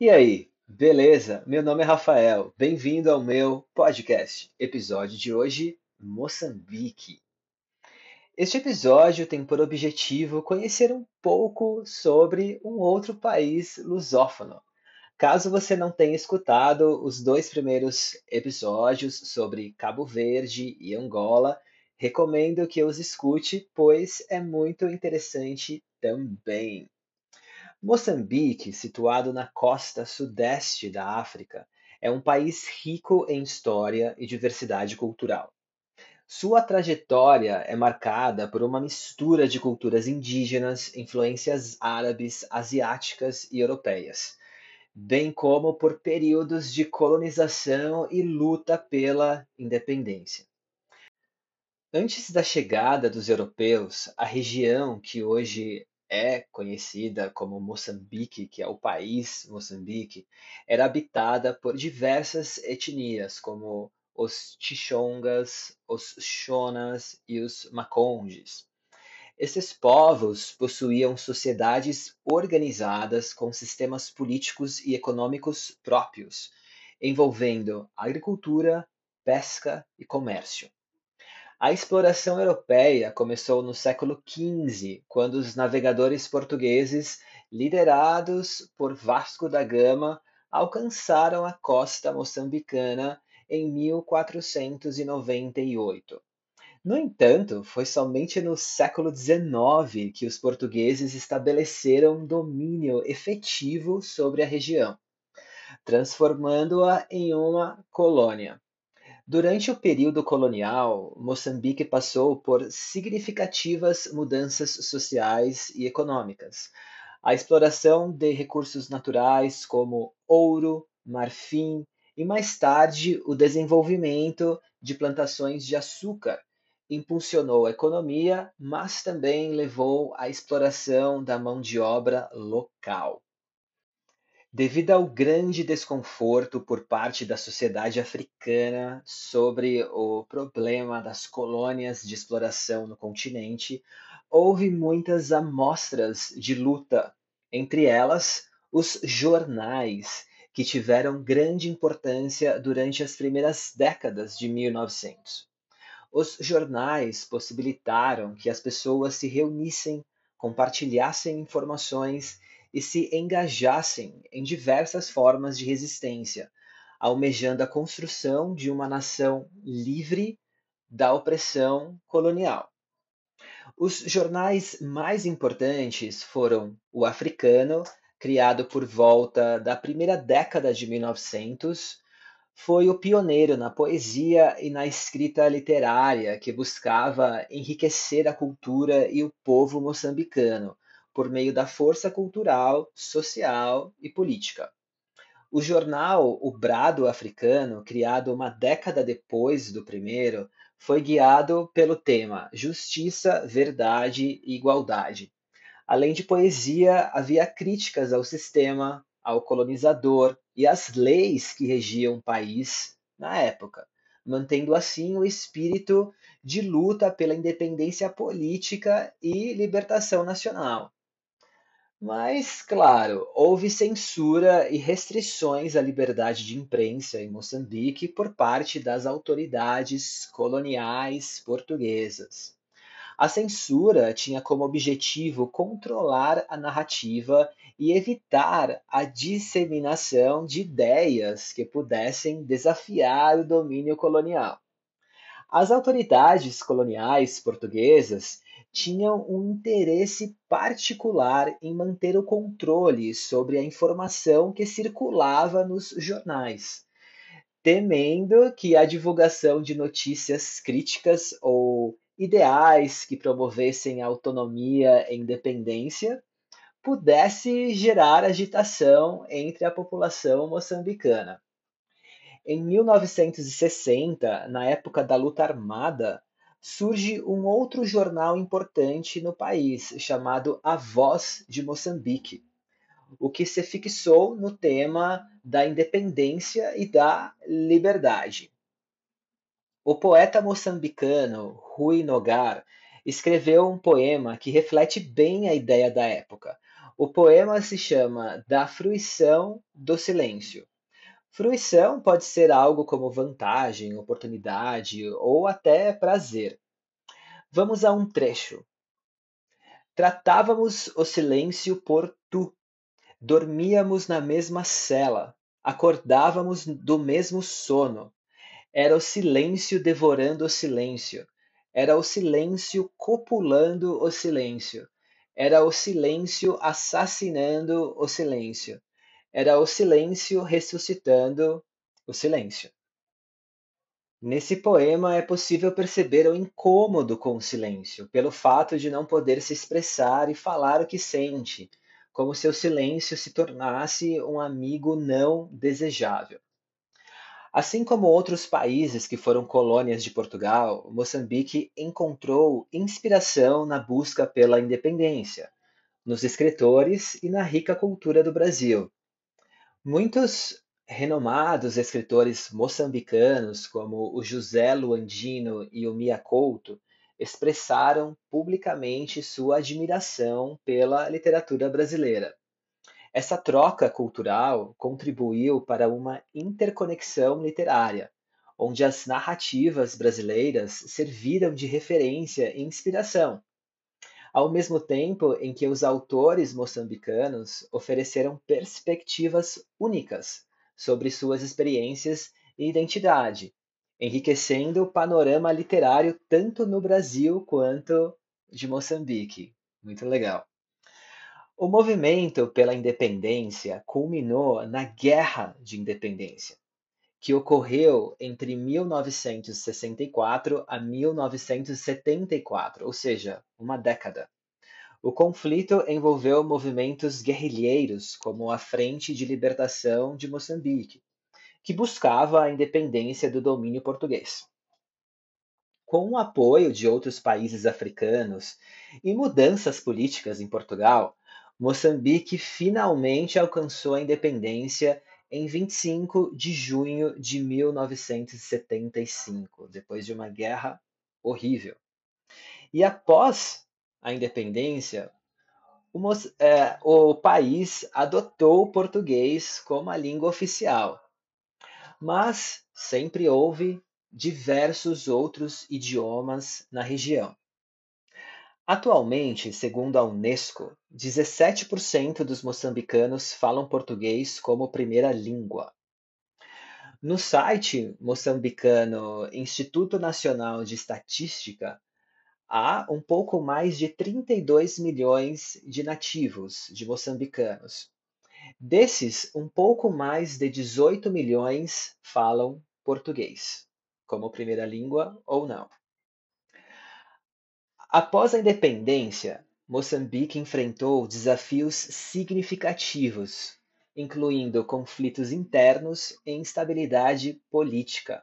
E aí, beleza? Meu nome é Rafael, bem-vindo ao meu podcast. Episódio de hoje: Moçambique. Este episódio tem por objetivo conhecer um pouco sobre um outro país lusófono. Caso você não tenha escutado os dois primeiros episódios sobre Cabo Verde e Angola, recomendo que os escute, pois é muito interessante também. Moçambique, situado na costa sudeste da África, é um país rico em história e diversidade cultural. Sua trajetória é marcada por uma mistura de culturas indígenas, influências árabes, asiáticas e europeias, bem como por períodos de colonização e luta pela independência. Antes da chegada dos europeus, a região que hoje é conhecida como Moçambique, que é o país Moçambique, era habitada por diversas etnias, como os Tixongas, os Shonas e os Macondes. Esses povos possuíam sociedades organizadas com sistemas políticos e econômicos próprios, envolvendo agricultura, pesca e comércio. A exploração europeia começou no século XV, quando os navegadores portugueses, liderados por Vasco da Gama, alcançaram a costa moçambicana em 1498. No entanto, foi somente no século XIX que os portugueses estabeleceram domínio efetivo sobre a região, transformando-a em uma colônia. Durante o período colonial, Moçambique passou por significativas mudanças sociais e econômicas. A exploração de recursos naturais como ouro, marfim e mais tarde o desenvolvimento de plantações de açúcar impulsionou a economia, mas também levou à exploração da mão de obra local. Devido ao grande desconforto por parte da sociedade africana sobre o problema das colônias de exploração no continente, houve muitas amostras de luta, entre elas os jornais, que tiveram grande importância durante as primeiras décadas de 1900. Os jornais possibilitaram que as pessoas se reunissem, compartilhassem informações e se engajassem em diversas formas de resistência, almejando a construção de uma nação livre da opressão colonial. Os jornais mais importantes foram o Africano, criado por volta da primeira década de 1900, foi o pioneiro na poesia e na escrita literária que buscava enriquecer a cultura e o povo moçambicano, por meio da força cultural, social e política. O jornal O Brado Africano, criado uma década depois do primeiro, foi guiado pelo tema Justiça, Verdade e Igualdade. Além de poesia, havia críticas ao sistema, ao colonizador e às leis que regiam o país na época, mantendo assim o espírito de luta pela independência política e libertação nacional. Mas, claro, houve censura e restrições à liberdade de imprensa em Moçambique por parte das autoridades coloniais portuguesas. A censura tinha como objetivo controlar a narrativa e evitar a disseminação de ideias que pudessem desafiar o domínio colonial. As autoridades coloniais portuguesas tinham um interesse particular em manter o controle sobre a informação que circulava nos jornais, temendo que a divulgação de notícias críticas ou ideais que promovessem autonomia e independência pudesse gerar agitação entre a população moçambicana. Em 1960, na época da luta armada, surge um outro jornal importante no país, chamado A Voz de Moçambique, o que se fixou no tema da independência e da liberdade. O poeta moçambicano Rui Nogar escreveu um poema que reflete bem a ideia da época. O poema se chama Da Fruição do Silêncio. Fruição pode ser algo como vantagem, oportunidade ou até prazer. Vamos a um trecho. Tratávamos o silêncio por tu. Dormíamos na mesma cela, acordávamos do mesmo sono. Era o silêncio devorando o silêncio. Era o silêncio copulando o silêncio. Era o silêncio assassinando o silêncio. Era o silêncio ressuscitando o silêncio. Nesse poema é possível perceber o incômodo com o silêncio, pelo fato de não poder se expressar e falar o que sente, como se o silêncio se tornasse um amigo não desejável. Assim como outros países que foram colônias de Portugal, Moçambique encontrou inspiração na busca pela independência, nos escritores e na rica cultura do Brasil. Muitos renomados escritores moçambicanos, como o José Luandino e o Mia Couto, expressaram publicamente sua admiração pela literatura brasileira. Essa troca cultural contribuiu para uma interconexão literária, onde as narrativas brasileiras serviram de referência e inspiração, ao mesmo tempo em que os autores moçambicanos ofereceram perspectivas únicas sobre suas experiências e identidade, enriquecendo o panorama literário tanto no Brasil quanto de Moçambique. Muito legal. O movimento pela independência culminou na Guerra de Independência, que ocorreu entre 1964 a 1974, ou seja, uma década. O conflito envolveu movimentos guerrilheiros, como a Frente de Libertação de Moçambique, que buscava a independência do domínio português. Com o apoio de outros países africanos e mudanças políticas em Portugal, Moçambique finalmente alcançou a independência em 25 de junho de 1975, depois de uma guerra horrível. E após a independência, o, é, o país adotou o português como a língua oficial. Mas sempre houve diversos outros idiomas na região. Atualmente, segundo a Unesco, 17% dos moçambicanos falam português como primeira língua. No site moçambicano Instituto Nacional de Estatística, há um pouco mais de 32 milhões de nativos de moçambicanos. Desses, um pouco mais de 18 milhões falam português, como primeira língua ou não. Após a independência, Moçambique enfrentou desafios significativos, incluindo conflitos internos e instabilidade política.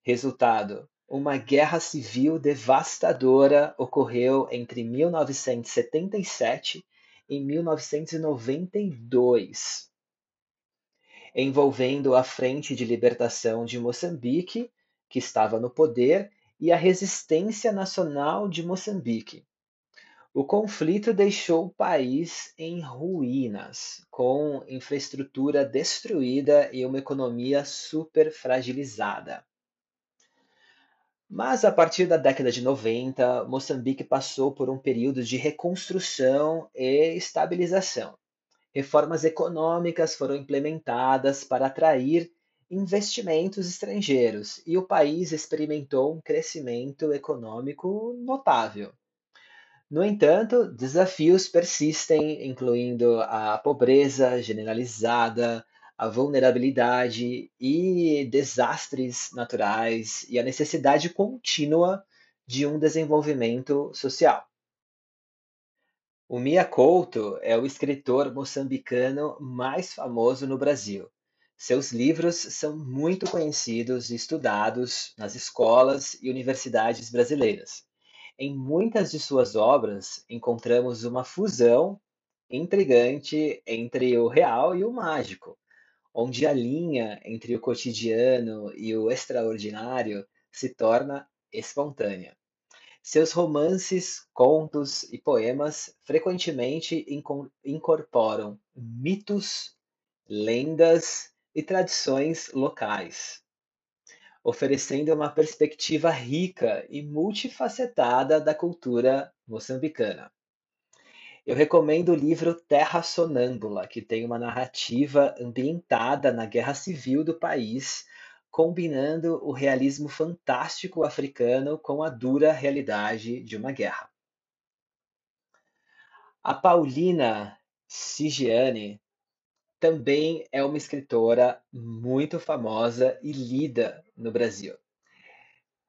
Resultado: uma guerra civil devastadora ocorreu entre 1977 e 1992, envolvendo a Frente de Libertação de Moçambique, que estava no poder, e a Resistência Nacional de Moçambique. O conflito deixou o país em ruínas, com infraestrutura destruída e uma economia super fragilizada. Mas a partir da década de 90, Moçambique passou por um período de reconstrução e estabilização. Reformas econômicas foram implementadas para atrair investimentos estrangeiros e o país experimentou um crescimento econômico notável. No entanto, desafios persistem, incluindo a pobreza generalizada, a vulnerabilidade e desastres naturais e a necessidade contínua de um desenvolvimento social. O Mia Couto é o escritor moçambicano mais famoso no Brasil. Seus livros são muito conhecidos e estudados nas escolas e universidades brasileiras. Em muitas de suas obras encontramos uma fusão intrigante entre o real e o mágico, onde a linha entre o cotidiano e o extraordinário se torna espontânea. Seus romances, contos e poemas frequentemente incorporam mitos, lendas e tradições locais, oferecendo uma perspectiva rica e multifacetada da cultura moçambicana. Eu recomendo o livro Terra Sonâmbula, que tem uma narrativa ambientada na guerra civil do país, combinando o realismo fantástico africano com a dura realidade de uma guerra. A Paulina Sigiani também é uma escritora muito famosa e lida no Brasil.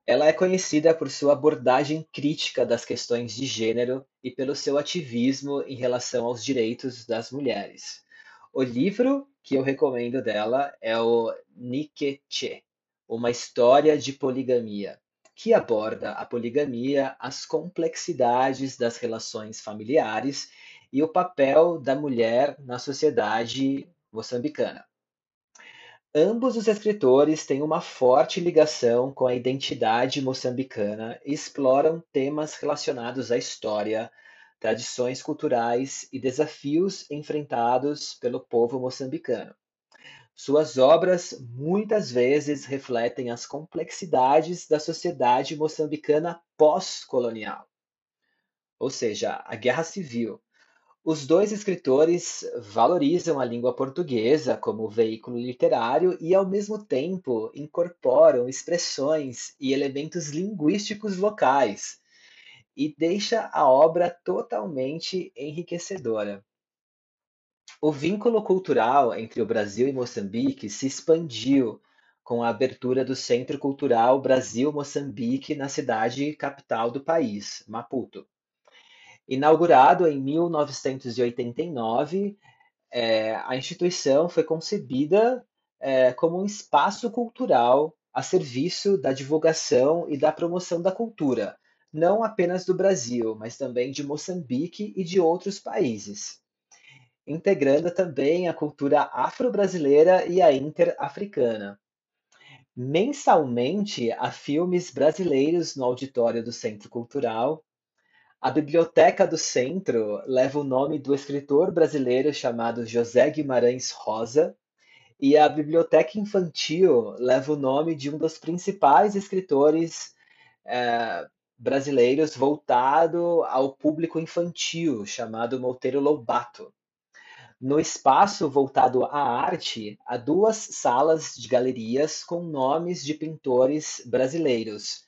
Ela é conhecida por sua abordagem crítica das questões de gênero e pelo seu ativismo em relação aos direitos das mulheres. O livro que eu recomendo dela é o Nikeche, uma história de poligamia, que aborda a poligamia, as complexidades das relações familiares e o papel da mulher na sociedade moçambicana. Ambos os escritores têm uma forte ligação com a identidade moçambicana e exploram temas relacionados à história, tradições culturais e desafios enfrentados pelo povo moçambicano. Suas obras muitas vezes refletem as complexidades da sociedade moçambicana pós-colonial, ou seja, a guerra civil, os dois escritores valorizam a língua portuguesa como veículo literário e, ao mesmo tempo, incorporam expressões e elementos linguísticos locais e deixa a obra totalmente enriquecedora. O vínculo cultural entre o Brasil e Moçambique se expandiu com a abertura do Centro Cultural Brasil-Moçambique na cidade capital do país, Maputo. Inaugurado em 1989, é, a instituição foi concebida é, como um espaço cultural a serviço da divulgação e da promoção da cultura, não apenas do Brasil, mas também de Moçambique e de outros países, integrando também a cultura afro-brasileira e a inter-africana. Mensalmente, há filmes brasileiros no auditório do Centro Cultural, a biblioteca do centro leva o nome do escritor brasileiro chamado José Guimarães Rosa, e a biblioteca infantil leva o nome de um dos principais escritores é, brasileiros voltado ao público infantil, chamado Monteiro Lobato. No espaço voltado à arte, há duas salas de galerias com nomes de pintores brasileiros,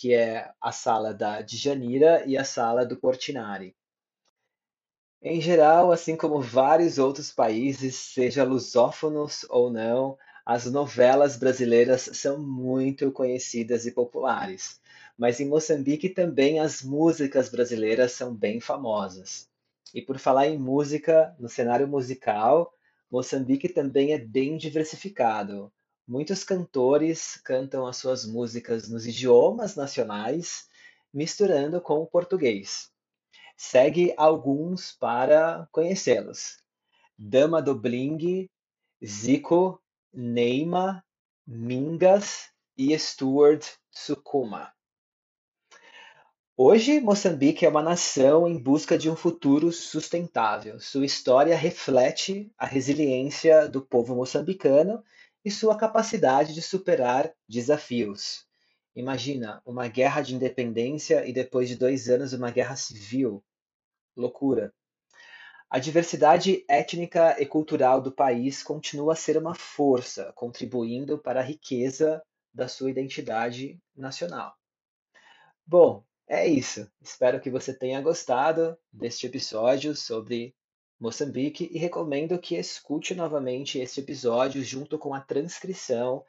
que é a sala da Djanira e a sala do Portinari. Em geral, assim como vários outros países, seja lusófonos ou não, as novelas brasileiras são muito conhecidas e populares. Mas em Moçambique também as músicas brasileiras são bem famosas. E por falar em música, no cenário musical, Moçambique também é bem diversificado. Muitos cantores cantam as suas músicas nos idiomas nacionais, misturando com o português. Segue alguns para conhecê-los: Dama do Bling, Zico, Neima, Mingas e Stuart Sukuma. Hoje, Moçambique é uma nação em busca de um futuro sustentável. Sua história reflete a resiliência do povo moçambicano e sua capacidade de superar desafios. Imagina uma guerra de independência e depois de dois anos uma guerra civil. Loucura. A diversidade étnica e cultural do país continua a ser uma força, contribuindo para a riqueza da sua identidade nacional. Bom, é isso. Espero que você tenha gostado deste episódio sobre Moçambique e recomendo que escute novamente este episódio junto com a transcrição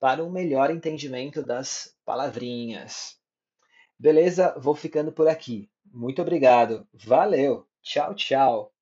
para um melhor entendimento das palavrinhas. Beleza? Vou ficando por aqui. Muito obrigado. Valeu. Tchau, tchau.